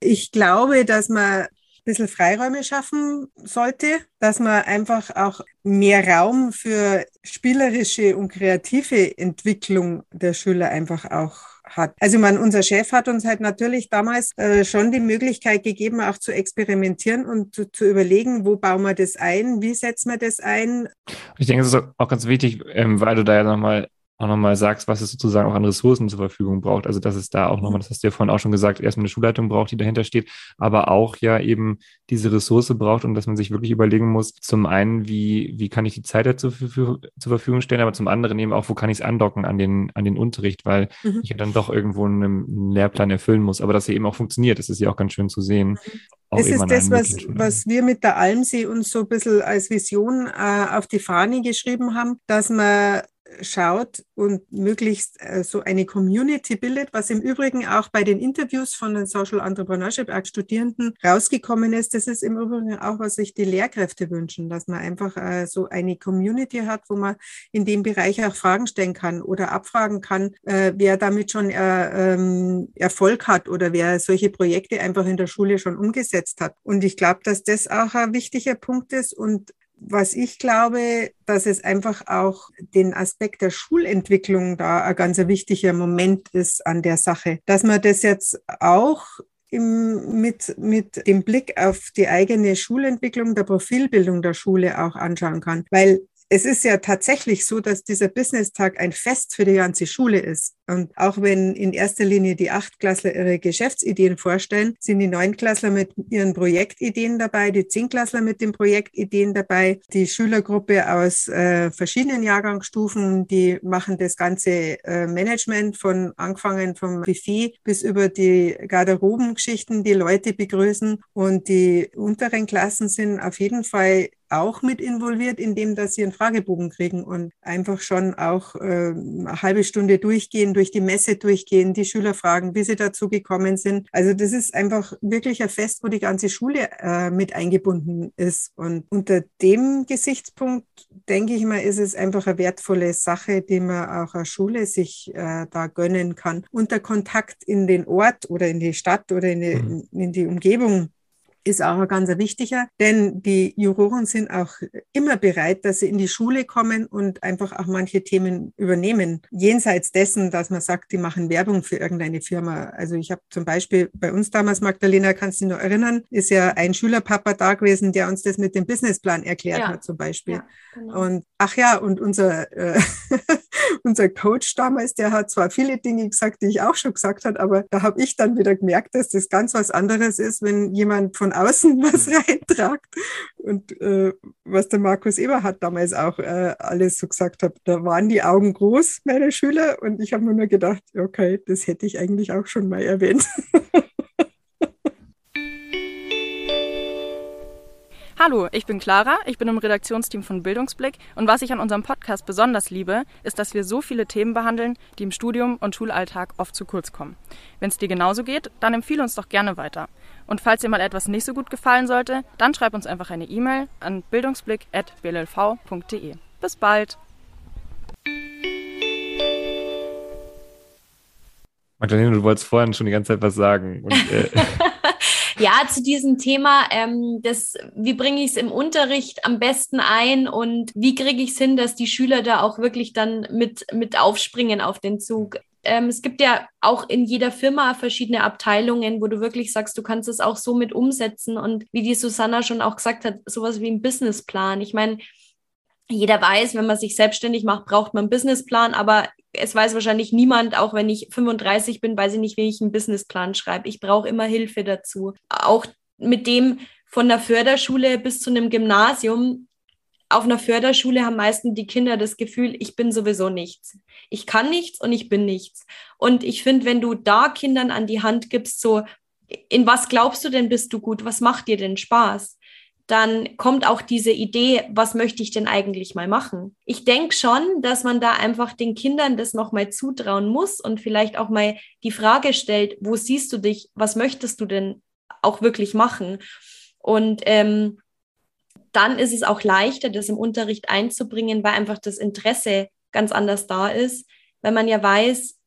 Ich glaube, dass man ein bisschen Freiräume schaffen sollte, dass man einfach auch mehr Raum für spielerische und kreative Entwicklung der Schüler einfach auch hat. Also man, unser Chef hat uns halt natürlich damals äh, schon die Möglichkeit gegeben, auch zu experimentieren und zu, zu, überlegen, wo bauen wir das ein, wie setzen wir das ein. Ich denke, es ist auch ganz wichtig, ähm, weil du da ja nochmal auch nochmal sagst, was es sozusagen auch an Ressourcen zur Verfügung braucht. Also dass es da auch nochmal, das hast du ja vorhin auch schon gesagt, erstmal eine Schulleitung braucht, die dahinter steht, aber auch ja eben diese Ressource braucht und dass man sich wirklich überlegen muss, zum einen, wie, wie kann ich die Zeit dazu für, zur Verfügung stellen, aber zum anderen eben auch, wo kann ich es andocken an den, an den Unterricht, weil mhm. ich ja dann doch irgendwo einen, Lehrplan erfüllen muss, aber dass er eben auch funktioniert, das ist ja auch ganz schön zu sehen. Mhm. Das ist das, was, was wir mit der Almsee uns so ein bisschen als Vision äh, auf die Fahne geschrieben haben, dass man schaut und möglichst äh, so eine Community bildet, was im Übrigen auch bei den Interviews von den Social Entrepreneurship Act Studierenden rausgekommen ist. Das ist im Übrigen auch, was sich die Lehrkräfte wünschen, dass man einfach äh, so eine Community hat, wo man in dem Bereich auch Fragen stellen kann oder abfragen kann, äh, wer damit schon äh, ähm, Erfolg hat oder wer solche Projekte einfach in der Schule schon umgesetzt hat. Und ich glaube, dass das auch ein wichtiger Punkt ist und was ich glaube, dass es einfach auch den Aspekt der Schulentwicklung da ein ganz wichtiger Moment ist an der Sache, dass man das jetzt auch im, mit, mit dem Blick auf die eigene Schulentwicklung, der Profilbildung der Schule auch anschauen kann. Weil es ist ja tatsächlich so, dass dieser Business-Tag ein Fest für die ganze Schule ist. Und auch wenn in erster Linie die Achtklässler ihre Geschäftsideen vorstellen, sind die Neunklässler mit ihren Projektideen dabei, die Zehnklässler mit den Projektideen dabei, die Schülergruppe aus äh, verschiedenen Jahrgangsstufen, die machen das ganze äh, Management von angefangen vom Buffet bis über die Garderobengeschichten, die Leute begrüßen. Und die unteren Klassen sind auf jeden Fall auch mit involviert, indem dass sie einen Fragebogen kriegen und einfach schon auch äh, eine halbe Stunde durchgehen, durch die Messe durchgehen, die Schüler fragen, wie sie dazu gekommen sind. Also das ist einfach wirklich ein Fest, wo die ganze Schule äh, mit eingebunden ist. Und unter dem Gesichtspunkt, denke ich mal, ist es einfach eine wertvolle Sache, die man auch als Schule sich äh, da gönnen kann. Und der Kontakt in den Ort oder in die Stadt oder in die, mhm. in die Umgebung ist auch ein ganz wichtiger, denn die Juroren sind auch immer bereit, dass sie in die Schule kommen und einfach auch manche Themen übernehmen. Jenseits dessen, dass man sagt, die machen Werbung für irgendeine Firma. Also ich habe zum Beispiel bei uns damals, Magdalena, kannst du dich noch erinnern, ist ja ein Schülerpapa da gewesen, der uns das mit dem Businessplan erklärt ja. hat zum Beispiel. Ja, genau. Und ach ja, und unser, äh, unser Coach damals, der hat zwar viele Dinge gesagt, die ich auch schon gesagt habe, aber da habe ich dann wieder gemerkt, dass das ganz was anderes ist, wenn jemand von außen was mhm. reintragt. Und äh, was der Markus Eberhardt damals auch äh, alles so gesagt hat, da waren die Augen groß, meine Schüler. Und ich habe mir nur gedacht, okay, das hätte ich eigentlich auch schon mal erwähnt. Hallo, ich bin Clara, ich bin im Redaktionsteam von Bildungsblick und was ich an unserem Podcast besonders liebe, ist, dass wir so viele Themen behandeln, die im Studium und Schulalltag oft zu kurz kommen. Wenn es dir genauso geht, dann empfehle uns doch gerne weiter. Und falls dir mal etwas nicht so gut gefallen sollte, dann schreib uns einfach eine E-Mail an bildungsblick.blv.de. Bis bald! Magdalena, du wolltest vorhin schon die ganze Zeit was sagen. Und, äh Ja, zu diesem Thema, ähm, das, wie bringe ich es im Unterricht am besten ein und wie kriege ich es hin, dass die Schüler da auch wirklich dann mit, mit aufspringen auf den Zug? Ähm, es gibt ja auch in jeder Firma verschiedene Abteilungen, wo du wirklich sagst, du kannst es auch so mit umsetzen und wie die Susanna schon auch gesagt hat, sowas wie ein Businessplan. Ich meine, jeder weiß, wenn man sich selbstständig macht, braucht man einen Businessplan, aber es weiß wahrscheinlich niemand, auch wenn ich 35 bin, weiß ich nicht, wie ich einen Businessplan schreibe. Ich brauche immer Hilfe dazu. Auch mit dem von der Förderschule bis zu einem Gymnasium. Auf einer Förderschule haben meistens die Kinder das Gefühl, ich bin sowieso nichts. Ich kann nichts und ich bin nichts. Und ich finde, wenn du da Kindern an die Hand gibst, so, in was glaubst du denn, bist du gut? Was macht dir denn Spaß? Dann kommt auch diese Idee, was möchte ich denn eigentlich mal machen? Ich denke schon, dass man da einfach den Kindern das nochmal zutrauen muss und vielleicht auch mal die Frage stellt, wo siehst du dich, was möchtest du denn auch wirklich machen? Und ähm, dann ist es auch leichter, das im Unterricht einzubringen, weil einfach das Interesse ganz anders da ist, weil man ja weiß,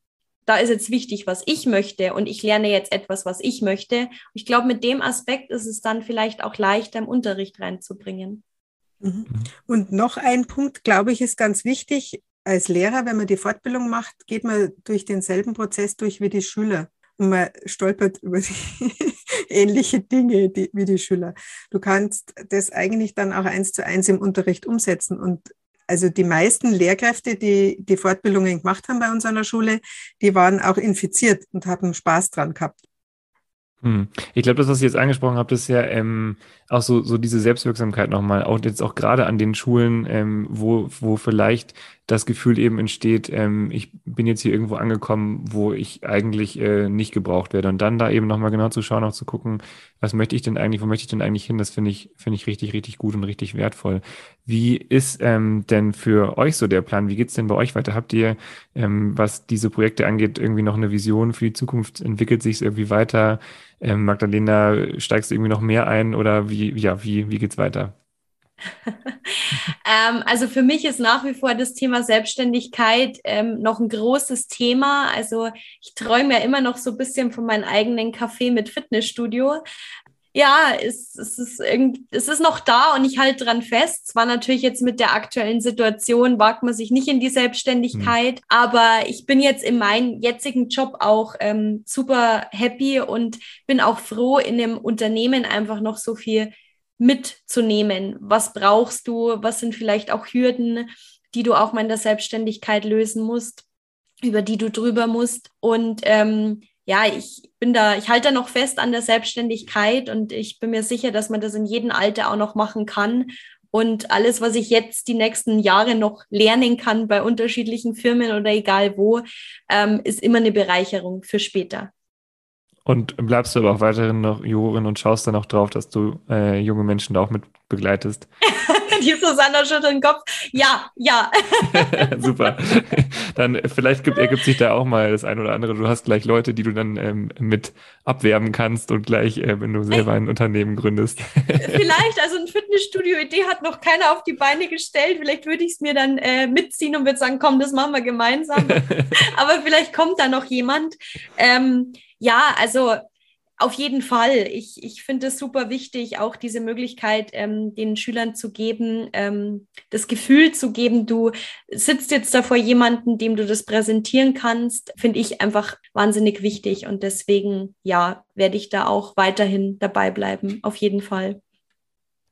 da ist jetzt wichtig, was ich möchte und ich lerne jetzt etwas, was ich möchte. Ich glaube, mit dem Aspekt ist es dann vielleicht auch leichter im Unterricht reinzubringen. Mhm. Und noch ein Punkt, glaube ich, ist ganz wichtig. Als Lehrer, wenn man die Fortbildung macht, geht man durch denselben Prozess durch wie die Schüler. Und man stolpert über die ähnliche Dinge die, wie die Schüler. Du kannst das eigentlich dann auch eins zu eins im Unterricht umsetzen. Und also die meisten Lehrkräfte, die die Fortbildungen gemacht haben bei uns an der Schule, die waren auch infiziert und haben Spaß dran gehabt. Hm. Ich glaube, das, was ihr jetzt angesprochen habt, ist ja ähm, auch so, so diese Selbstwirksamkeit nochmal, auch jetzt auch gerade an den Schulen, ähm, wo, wo vielleicht das Gefühl eben entsteht, ähm, ich bin jetzt hier irgendwo angekommen, wo ich eigentlich äh, nicht gebraucht werde. Und dann da eben nochmal genau zu schauen, auch zu gucken, was möchte ich denn eigentlich, wo möchte ich denn eigentlich hin, das finde ich, finde ich richtig, richtig gut und richtig wertvoll. Wie ist ähm, denn für euch so der Plan? Wie geht's denn bei euch weiter? Habt ihr, ähm, was diese Projekte angeht, irgendwie noch eine Vision für die Zukunft? Entwickelt sich es irgendwie weiter? Ähm, Magdalena, steigst du irgendwie noch mehr ein oder wie, ja, wie, wie geht's weiter? ähm, also für mich ist nach wie vor das Thema Selbstständigkeit ähm, noch ein großes Thema. Also ich träume ja immer noch so ein bisschen von meinem eigenen Café mit Fitnessstudio. Ja, es, es, ist irgendwie, es ist noch da und ich halte dran fest. Zwar natürlich jetzt mit der aktuellen Situation wagt man sich nicht in die Selbstständigkeit, mhm. aber ich bin jetzt in meinem jetzigen Job auch ähm, super happy und bin auch froh, in dem Unternehmen einfach noch so viel mitzunehmen. Was brauchst du? Was sind vielleicht auch Hürden, die du auch mal in der Selbstständigkeit lösen musst, über die du drüber musst? Und ähm, ja, ich bin da, ich halte da noch fest an der Selbstständigkeit und ich bin mir sicher, dass man das in jedem Alter auch noch machen kann. Und alles, was ich jetzt die nächsten Jahre noch lernen kann bei unterschiedlichen Firmen oder egal wo, ähm, ist immer eine Bereicherung für später. Und bleibst du aber auch weiterhin noch Jurorin und schaust dann auch drauf, dass du äh, junge Menschen da auch mit begleitest? die Susanna schüttelt den Kopf. Ja, ja. Super. Dann äh, vielleicht gibt, ergibt sich da auch mal das ein oder andere. Du hast gleich Leute, die du dann ähm, mit abwerben kannst und gleich, äh, wenn du selber ein Unternehmen gründest. vielleicht, also ein Fitnessstudio-Idee hat noch keiner auf die Beine gestellt. Vielleicht würde ich es mir dann äh, mitziehen und würde sagen, komm, das machen wir gemeinsam. Aber vielleicht kommt da noch jemand. Ähm, ja, also auf jeden Fall. Ich, ich finde es super wichtig, auch diese Möglichkeit ähm, den Schülern zu geben, ähm, das Gefühl zu geben, du sitzt jetzt da vor jemandem, dem du das präsentieren kannst, finde ich einfach wahnsinnig wichtig. Und deswegen, ja, werde ich da auch weiterhin dabei bleiben, auf jeden Fall.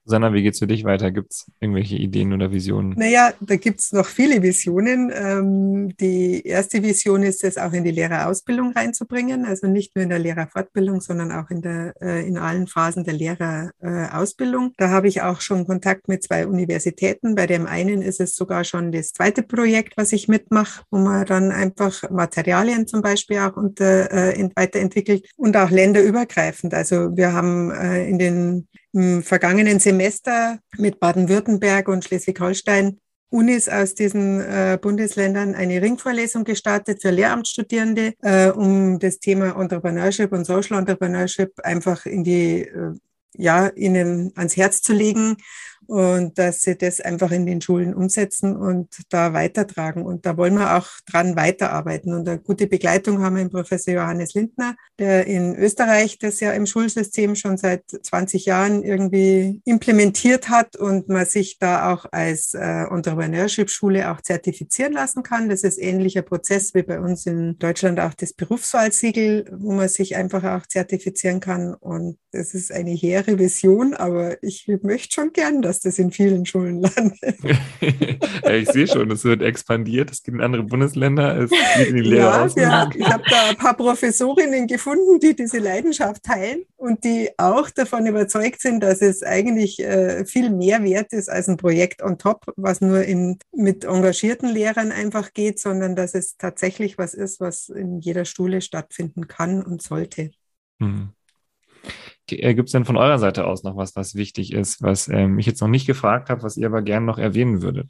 Sanna, wie geht's für dich weiter? Gibt es irgendwelche Ideen oder Visionen? Naja, da gibt es noch viele Visionen. Ähm, die erste Vision ist es, auch in die Lehrerausbildung reinzubringen. Also nicht nur in der Lehrerfortbildung, sondern auch in, der, äh, in allen Phasen der Lehrerausbildung. da habe ich auch schon Kontakt mit zwei Universitäten. Bei dem einen ist es sogar schon das zweite Projekt, was ich mitmache, wo man dann einfach Materialien zum Beispiel auch unter, äh, weiterentwickelt und auch länderübergreifend. Also wir haben äh, in den im vergangenen Semester mit Baden-Württemberg und Schleswig-Holstein Unis aus diesen äh, Bundesländern eine Ringvorlesung gestartet für Lehramtsstudierende, äh, um das Thema Entrepreneurship und Social Entrepreneurship einfach in die, äh, ja, ihnen ans Herz zu legen und dass sie das einfach in den Schulen umsetzen und da weitertragen. Und da wollen wir auch dran weiterarbeiten. Und eine gute Begleitung haben wir im Professor Johannes Lindner, der in Österreich das ja im Schulsystem schon seit 20 Jahren irgendwie implementiert hat und man sich da auch als äh, Entrepreneurship-Schule auch zertifizieren lassen kann. Das ist ähnlicher Prozess wie bei uns in Deutschland auch das Berufswahlsiegel, wo man sich einfach auch zertifizieren kann. Und das ist eine hehre Vision, aber ich möchte schon gern, dass das in vielen Schulen landet. ja, ich sehe schon, es wird expandiert, es geht in andere Bundesländer, es geht in die Lehre ja, ich habe da ein paar Professorinnen gefunden, die diese Leidenschaft teilen und die auch davon überzeugt sind, dass es eigentlich äh, viel mehr wert ist als ein Projekt on top, was nur in, mit engagierten Lehrern einfach geht, sondern dass es tatsächlich was ist, was in jeder Schule stattfinden kann und sollte. Hm. Äh, Gibt es denn von eurer Seite aus noch was, was wichtig ist, was ähm, ich jetzt noch nicht gefragt habe, was ihr aber gerne noch erwähnen würdet?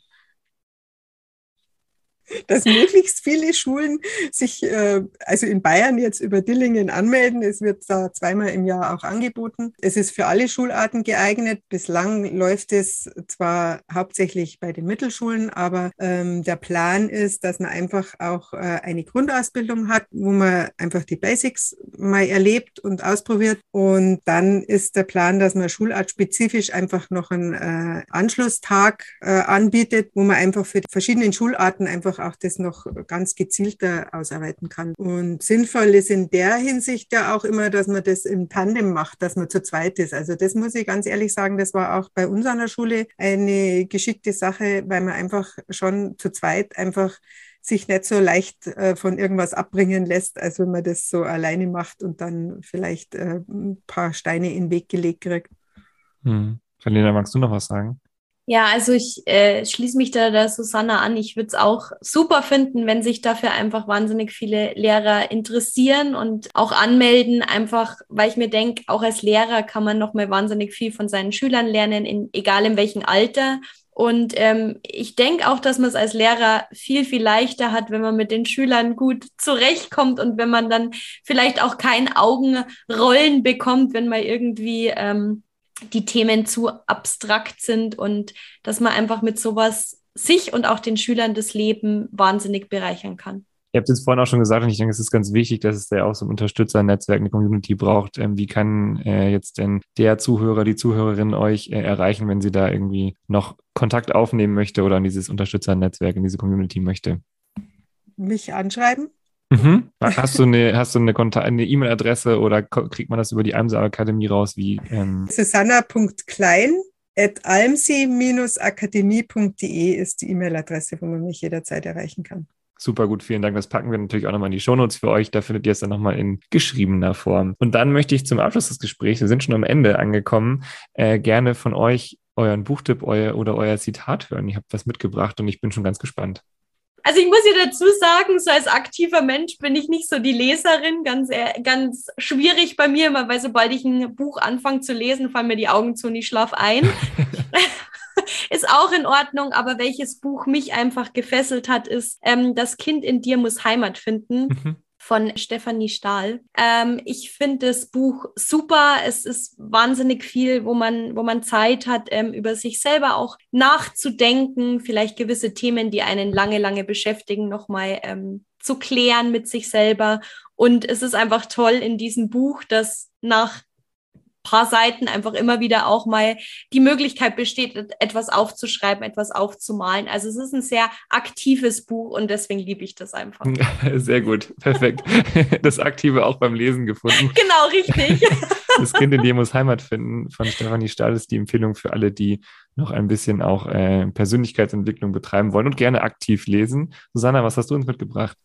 Dass möglichst viele Schulen sich, äh, also in Bayern jetzt über Dillingen anmelden. Es wird da zweimal im Jahr auch angeboten. Es ist für alle Schularten geeignet. Bislang läuft es zwar hauptsächlich bei den Mittelschulen, aber ähm, der Plan ist, dass man einfach auch äh, eine Grundausbildung hat, wo man einfach die Basics mal erlebt und ausprobiert. Und dann ist der Plan, dass man schulartspezifisch einfach noch einen äh, Anschlusstag äh, anbietet, wo man einfach für die verschiedenen Schularten einfach auch das noch ganz gezielter ausarbeiten kann. Und sinnvoll ist in der Hinsicht ja auch immer, dass man das im Tandem macht, dass man zu zweit ist. Also das muss ich ganz ehrlich sagen, das war auch bei uns an der Schule eine geschickte Sache, weil man einfach schon zu zweit einfach sich nicht so leicht äh, von irgendwas abbringen lässt, als wenn man das so alleine macht und dann vielleicht äh, ein paar Steine in den Weg gelegt kriegt. Hm. Verlena, magst du noch was sagen? Ja, also ich äh, schließe mich da der Susanna an. Ich würde es auch super finden, wenn sich dafür einfach wahnsinnig viele Lehrer interessieren und auch anmelden, einfach weil ich mir denke, auch als Lehrer kann man nochmal wahnsinnig viel von seinen Schülern lernen, in, egal in welchem Alter. Und ähm, ich denke auch, dass man es als Lehrer viel, viel leichter hat, wenn man mit den Schülern gut zurechtkommt und wenn man dann vielleicht auch kein Augenrollen bekommt, wenn man irgendwie ähm, die Themen zu abstrakt sind und dass man einfach mit sowas sich und auch den Schülern das Leben wahnsinnig bereichern kann. Ihr habt es vorhin auch schon gesagt und ich denke, es ist ganz wichtig, dass es da auch so ein Unterstützernetzwerk, eine Community braucht. Ähm, wie kann äh, jetzt denn der Zuhörer, die Zuhörerin euch äh, erreichen, wenn sie da irgendwie noch Kontakt aufnehmen möchte oder in dieses Unterstützernetzwerk, in diese Community möchte? Mich anschreiben. Mhm. Hast du eine, hast du eine eine E-Mail-Adresse oder kriegt man das über die Almser Akademie raus? Wie, ähm? Susanna.klein at almsi-akademie.de ist die E-Mail-Adresse, wo man mich jederzeit erreichen kann. Super gut, vielen Dank. Das packen wir natürlich auch nochmal in die Shownotes für euch. Da findet ihr es dann nochmal in geschriebener Form. Und dann möchte ich zum Abschluss des Gesprächs, wir sind schon am Ende angekommen, äh, gerne von euch euren Buchtipp euer, oder euer Zitat hören. Ich habe was mitgebracht und ich bin schon ganz gespannt. Also ich muss ja dazu sagen, so als aktiver Mensch bin ich nicht so die Leserin, ganz, ganz schwierig bei mir, weil sobald ich ein Buch anfange zu lesen, fallen mir die Augen zu und ich schlafe ein. ist auch in Ordnung, aber welches Buch mich einfach gefesselt hat, ist ähm, Das Kind in dir muss Heimat finden. Mhm von Stefanie Stahl. Ähm, ich finde das Buch super. Es ist wahnsinnig viel, wo man, wo man Zeit hat, ähm, über sich selber auch nachzudenken, vielleicht gewisse Themen, die einen lange, lange beschäftigen, nochmal ähm, zu klären mit sich selber. Und es ist einfach toll in diesem Buch, dass nach paar Seiten einfach immer wieder auch mal die Möglichkeit besteht, etwas aufzuschreiben, etwas aufzumalen. Also es ist ein sehr aktives Buch und deswegen liebe ich das einfach. Sehr gut, perfekt. Das Aktive auch beim Lesen gefunden. Genau, richtig. Das Kind in dir muss Heimat finden von Stefanie Stahl ist die Empfehlung für alle, die noch ein bisschen auch äh, Persönlichkeitsentwicklung betreiben wollen und gerne aktiv lesen. Susanna, was hast du uns mitgebracht?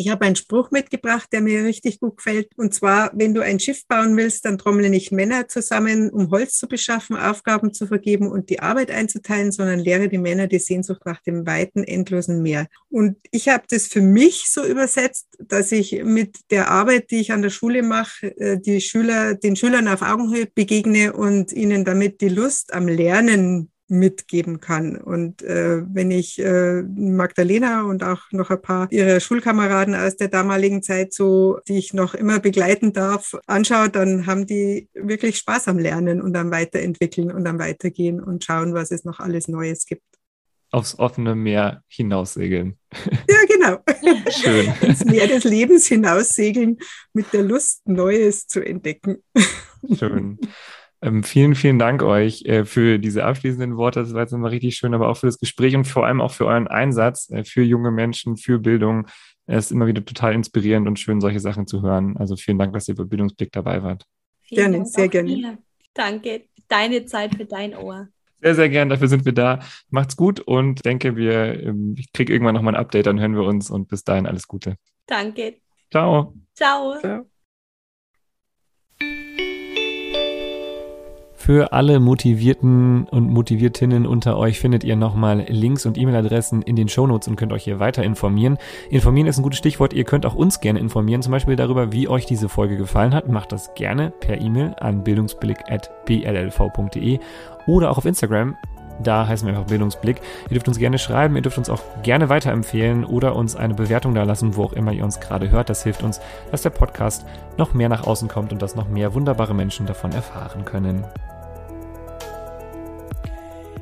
Ich habe einen Spruch mitgebracht, der mir richtig gut gefällt. Und zwar, wenn du ein Schiff bauen willst, dann trommle nicht Männer zusammen, um Holz zu beschaffen, Aufgaben zu vergeben und die Arbeit einzuteilen, sondern lehre die Männer die Sehnsucht nach dem weiten, endlosen Meer. Und ich habe das für mich so übersetzt, dass ich mit der Arbeit, die ich an der Schule mache, äh, die Schüler, den Schülern auf Augenhöhe begegne und ihnen damit die Lust am Lernen mitgeben kann. Und äh, wenn ich äh, Magdalena und auch noch ein paar ihrer Schulkameraden aus der damaligen Zeit so, die ich noch immer begleiten darf, anschaue, dann haben die wirklich Spaß am Lernen und am Weiterentwickeln und am Weitergehen und schauen, was es noch alles Neues gibt. Aufs offene Meer hinaussegeln. Ja, genau. Schön. Ins Meer des Lebens hinaussegeln mit der Lust, Neues zu entdecken. Schön. Ähm, vielen, vielen Dank euch äh, für diese abschließenden Worte. Das war jetzt nochmal richtig schön, aber auch für das Gespräch und vor allem auch für euren Einsatz äh, für junge Menschen, für Bildung. Es ist immer wieder total inspirierend und schön, solche Sachen zu hören. Also vielen Dank, dass ihr bei Bildungsblick dabei wart. Vielen gerne, sehr gerne. Dir. Danke. Deine Zeit für dein Ohr. Sehr, sehr gern. Dafür sind wir da. Macht's gut und denke, wir, ähm, ich kriege irgendwann nochmal ein Update, dann hören wir uns und bis dahin alles Gute. Danke. Ciao. Ciao. Ciao. Für alle Motivierten und Motiviertinnen unter euch findet ihr nochmal Links und E-Mail-Adressen in den Shownotes und könnt euch hier weiter informieren. Informieren ist ein gutes Stichwort. Ihr könnt auch uns gerne informieren, zum Beispiel darüber, wie euch diese Folge gefallen hat. Macht das gerne per E-Mail an bildungsblick.bllv.de oder auch auf Instagram da heißen wir einfach Bildungsblick. Ihr dürft uns gerne schreiben, ihr dürft uns auch gerne weiterempfehlen oder uns eine Bewertung da lassen, wo auch immer ihr uns gerade hört. Das hilft uns, dass der Podcast noch mehr nach außen kommt und dass noch mehr wunderbare Menschen davon erfahren können.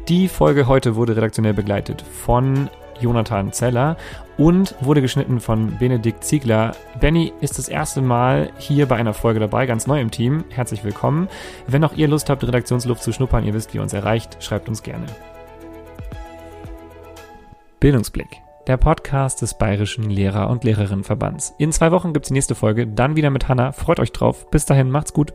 Die Folge heute wurde redaktionell begleitet von Jonathan Zeller und wurde geschnitten von Benedikt Ziegler. Benny ist das erste Mal hier bei einer Folge dabei, ganz neu im Team. Herzlich willkommen. Wenn auch ihr Lust habt, Redaktionsluft zu schnuppern, ihr wisst, wie ihr uns erreicht, schreibt uns gerne. Bildungsblick, der Podcast des Bayerischen Lehrer- und Lehrerinnenverbands. In zwei Wochen gibt es die nächste Folge, dann wieder mit Hanna. Freut euch drauf. Bis dahin, macht's gut.